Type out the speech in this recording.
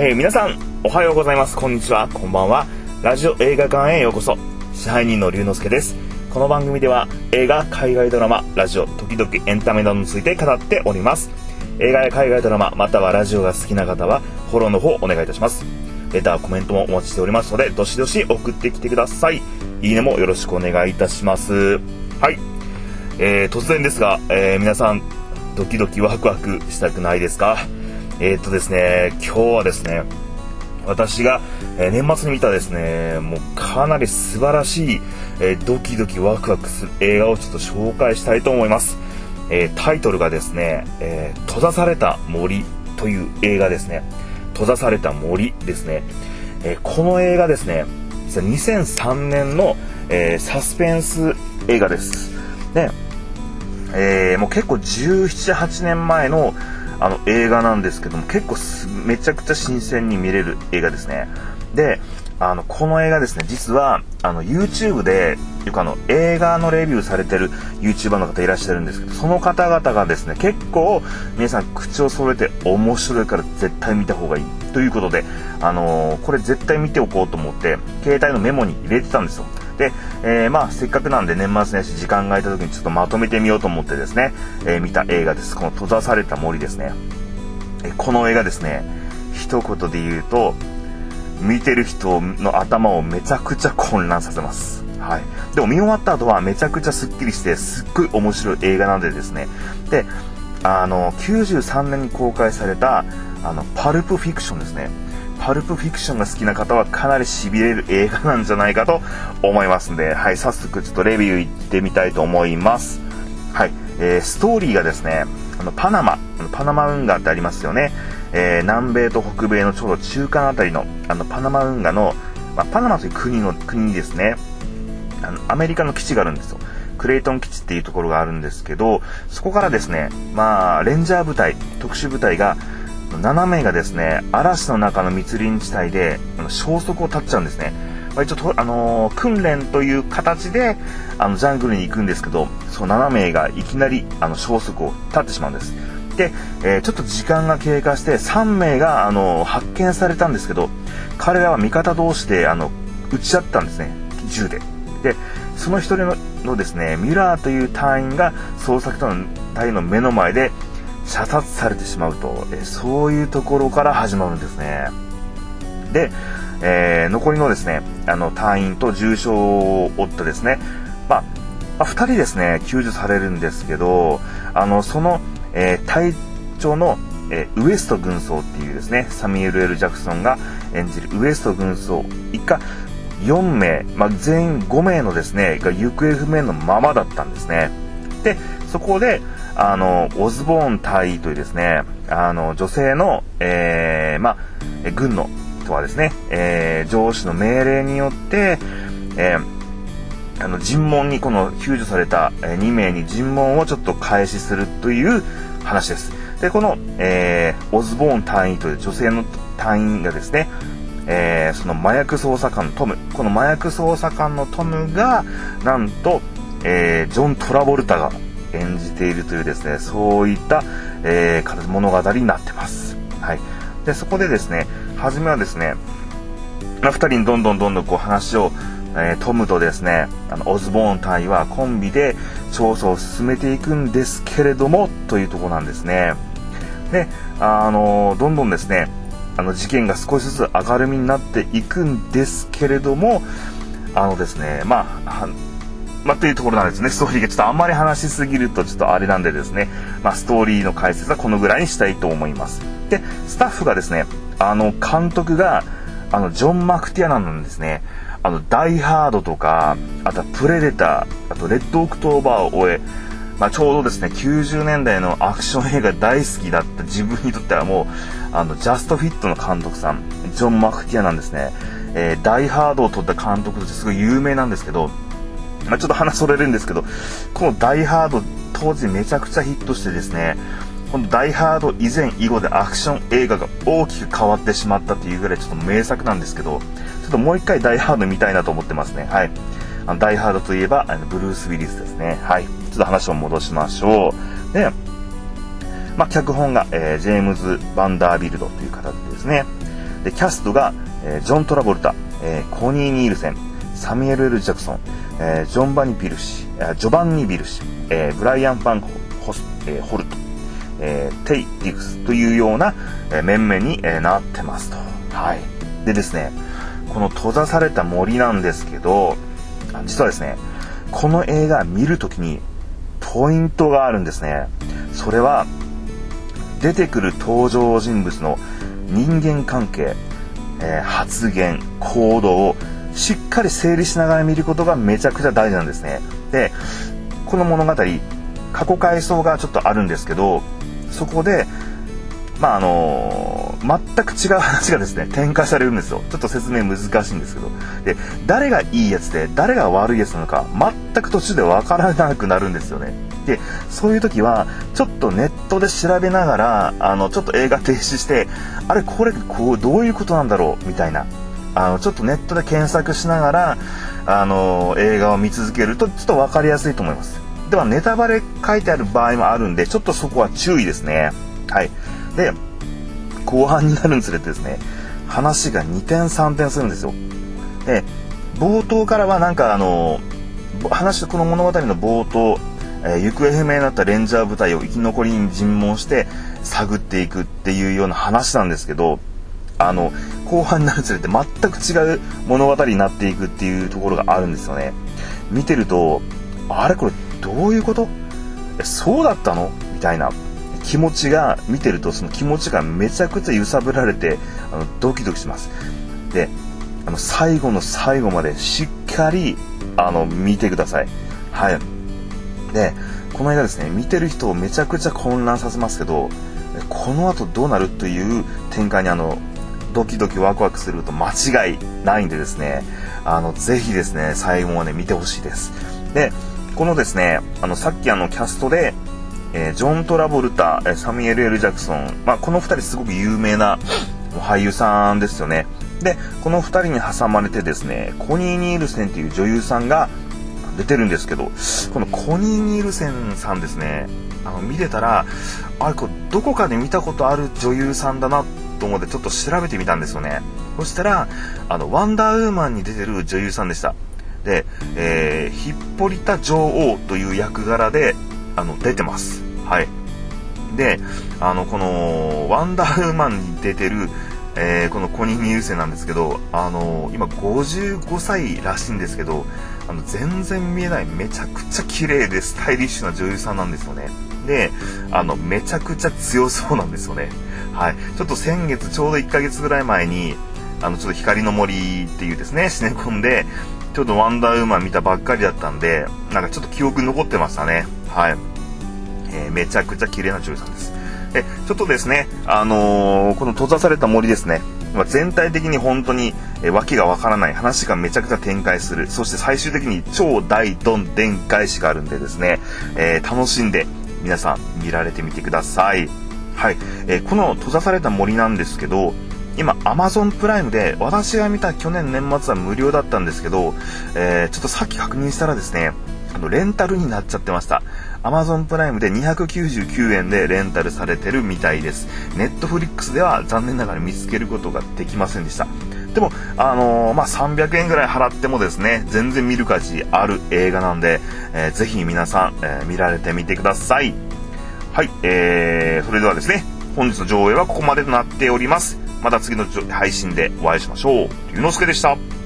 えー、皆さん、おはようございます。こんにちは。こんばんは。ラジオ映画館へようこそ。支配人の龍之介です。この番組では映画、海外ドラマ、ラジオ、時々エンタメなどについて語っております。映画や海外ドラマ、またはラジオが好きな方は、フォローの方お願いいたします。レター、コメントもお待ちしておりますので、どしどし送ってきてください。いいねもよろしくお願いいたします。はい。えー、突然ですが、えー、皆さん、ドキドキワクワクしたくないですか？えー、っとですね、今日はですね、私が、え年末に見たですね、もうかなり素晴らしい、えドキドキワクワクする映画をちょっと紹介したいと思います。えタイトルがですね、え閉ざされた森という映画ですね。閉ざされた森ですね。えこの映画ですね、実は2003年の、えサスペンス映画です。で、えー、もう結構17、8年前のあの映画なんですけども結構めちゃくちゃ新鮮に見れる映画ですね。であのこの映画ですね実はあの YouTube でよくあの映画のレビューされてる YouTuber の方いらっしゃるんですけどその方々がですね結構皆さん口を揃えて面白いから絶対見た方がいいということであのー、これ絶対見ておこうと思って携帯のメモに入れてたんですよ。で、えー、まあ、せっかくなんで年末年始時間が空いた時にちょっとまとめてみようと思ってですね、えー、見た映画です。この閉ざされた森ですね。えこの映画ですね、一言で言うと、見てる人の頭をめちゃくちゃ混乱させます。はい。でも見終わった後はめちゃくちゃスッキリして、すっごい面白い映画なんでですね。で、あの、93年に公開された、あの、パルプフィクションですね。パルプフィクションが好きな方はかなり痺れる映画なんじゃないかと思いますんで、はい、早速ちょっとレビュー行ってみたいと思います。はい、えー、ストーリーがですね、あの、パナマ、パナマ運河ってありますよね。えー、南米と北米のちょうど中間あたりの、あの、パナマ運河の、まあ、パナマという国の、国にですね、あの、アメリカの基地があるんですよ。クレイトン基地っていうところがあるんですけど、そこからですね、まあ、レンジャー部隊、特殊部隊が、7名がですね、嵐の中の密林地帯で消息を絶っちゃうんですね。まあ、一応あのー、訓練という形であのジャングルに行くんですけど、その7名がいきなりあの消息を絶ってしまうんです。で、えー、ちょっと時間が経過して3名が、あのー、発見されたんですけど、彼らは味方同士であの撃ち合ったんですね、銃で。で、その1人ののですね、ミュラーという隊員が捜索隊の目の前で射殺されてしまうと、えそういうところから始まるんですね。で、えー、残りのですね、あの、隊員と重傷を負ったですね、まあ、まあ、2人ですね、救助されるんですけど、あの、その、えー、隊長の、えー、ウエスト軍曹っていうですね、サミュエル・エル・ジャクソンが演じるウエスト軍曹以下4名、まあ、全員5名のですね、が行方不明のままだったんですね。で、そこで、あの、オズボーン隊員というですね、あの、女性の、えー、まあ、軍の人はですね、えー、上司の命令によって、えー、あの、尋問にこの救助された2名に尋問をちょっと開始するという話です。で、この、えー、オズボーン隊員という女性の隊員がですね、えー、その麻薬捜査官のトム、この麻薬捜査官のトムが、なんと、えー、ジョン・トラボルタが演じているというですね、そういった、えー、物語になってます。はい。で、そこでですね、初めはですね、ま、2人にどんどんどんどんこう話を、えー、トムとですね、あの、オズボーン隊はコンビで調査を進めていくんですけれども、というとこなんですね。で、あのどんどんですね、あの事件が少しずつ明るみになっていくんですけれども、あのですね、まあ、まあ、というところなんですね。ストーリーがちょっとあんまり話しすぎるとちょっとあれなんでですね、まあ、ストーリーの解説はこのぐらいにしたいと思います。で、スタッフがですね、あの、監督が、あの、ジョン・マクティアナなんですね。あの、ダイ・ハードとか、あとはプレデター、あとレッド・オクトーバーを追え、まあ、ちょうどですね、90年代のアクション映画大好きだった自分にとってはもう、あの、ジャストフィットの監督さん、ジョン・マクティアナンですね。えー、ダイ・ハードを撮った監督としてすごい有名なんですけど、まあ、ちょっと話それるんですけど、このダイハード当時めちゃくちゃヒットしてですね、このダイハード以前以後でアクション映画が大きく変わってしまったというぐらいちょっと名作なんですけど、ちょっともう一回ダイハード見たいなと思ってますね。はい。あのダイハードといえば、あのブルース・ウィリスですね。はい。ちょっと話を戻しましょう。で、まあ、脚本が、えー、ジェームズ・バンダービルドという方でですね。で、キャストが、えー、ジョン・トラボルタ、えー、コニー・ニールセン、サミュエル・エル・ジャクソン、えー、ジョバンニ・リビシ、ジョバンニ・リビシ、えー、ブライアン・ヴァン・ホルト、えー、ホルト、えー、テイ・ディグスというような、えー、面々に、えー、なってますと。はい。でですね、この閉ざされた森なんですけど、実はですね、この映画見るときにポイントがあるんですね。それは、出てくる登場人物の人間関係、えー、発言、行動しっかり整理しながら見ることがめちゃくちゃ大事なんですね。で、この物語、過去回想がちょっとあるんですけど、そこで、まああのー、全く違う話がですね、展開されるんですよ。ちょっと説明難しいんですけど。で、誰がいいやつで、誰が悪いやつなのか、全く途中でわからなくなるんですよね。で、そういう時は、ちょっとネットで調べながら、あの、ちょっと映画停止して、あれ、これ、こう、どういうことなんだろうみたいな。あの、ちょっとネットで検索しながら、あの、映画を見続けると、ちょっとわかりやすいと思います。では、ネタバレ書いてある場合もあるんで、ちょっとそこは注意ですね。はい。で、後半になるにつれてですね、話が2点3点するんですよ。で、冒頭からはなんかあの、話この物語の冒頭、えー、行方不明になったレンジャー部隊を生き残りに尋問して探っていくっていうような話なんですけど、あの、後半になるにつれて全く違う物語になっていくっていうところがあるんですよね。見てると、あれこれどういうこと、そうだったの？みたいな。気持ちが見てるとその気持ちがめちゃくちゃ揺さぶられてあのドキドキします。であの最後の最後までしっかりあの見てください。はい。でこの映画ですね見てる人をめちゃくちゃ混乱させますけどこの後どうなる？という展開にあのドキドキワクワクすると間違いないんでですねあのぜひですね最後まで見てほしいですでこのですねあのさっきあのキャストでえー、ジョン・トラボルタ、サミュエル・エル・ジャクソン、まあ、この2人すごく有名な俳優さんですよね。で、この2人に挟まれてですね、コニー・ニールセンっていう女優さんが出てるんですけど、このコニー・ニールセンさんですね、あの見てたら、あれこれどこかで見たことある女優さんだなっと思ってちょっと調べてみたんですよね。そしたら、あの、ワンダーウーマンに出てる女優さんでした。で、えー、ヒッポリタ女王という役柄で、あの、出てます。はい。で、あの、この、ワンダーウーマンに出てる、えー、このコニー・ニールセなんですけど、あの今55歳らしいんですけど、あの、全然見えない、めちゃくちゃ綺麗でスタイリッシュな女優さんなんですよね。で、あの、めちゃくちゃ強そうなんですよね。はい。ちょっと先月、ちょうど1ヶ月ぐらい前に、あの、ちょっと光の森っていうですね、シネコンで、ちょっとワンダーウーマン見たばっかりだったんで、なんかちょっと記憶に残ってましたね。はい。えー、めちゃくちゃ綺麗な女優さんです。で、ちょっとですね、あのー、この閉ざされた森ですね、まあ、全体的に本当に、えー、訳がわからない話がめちゃくちゃ展開する。そして最終的に超大どんでん返しがあるんでですね、えー、楽しんで皆さん見られてみてください。はい。えー、この閉ざされた森なんですけど、今 Amazon プライムで私が見た去年年末は無料だったんですけど、えー、ちょっとさっき確認したらですね、あの、レンタルになっちゃってました。Amazon プライムで299円でレンタルされてるみたいです。Netflix では残念ながら見つけることができませんでした。でも、あのー、まあ、300円ぐらい払ってもですね、全然見る価値ある映画なんで、えー、ぜひ皆さん、えー、見られてみてください。はい、えー、それではですね、本日の上映はここまでとなっております。また次の配信でお会いしましょう。龍之介でした。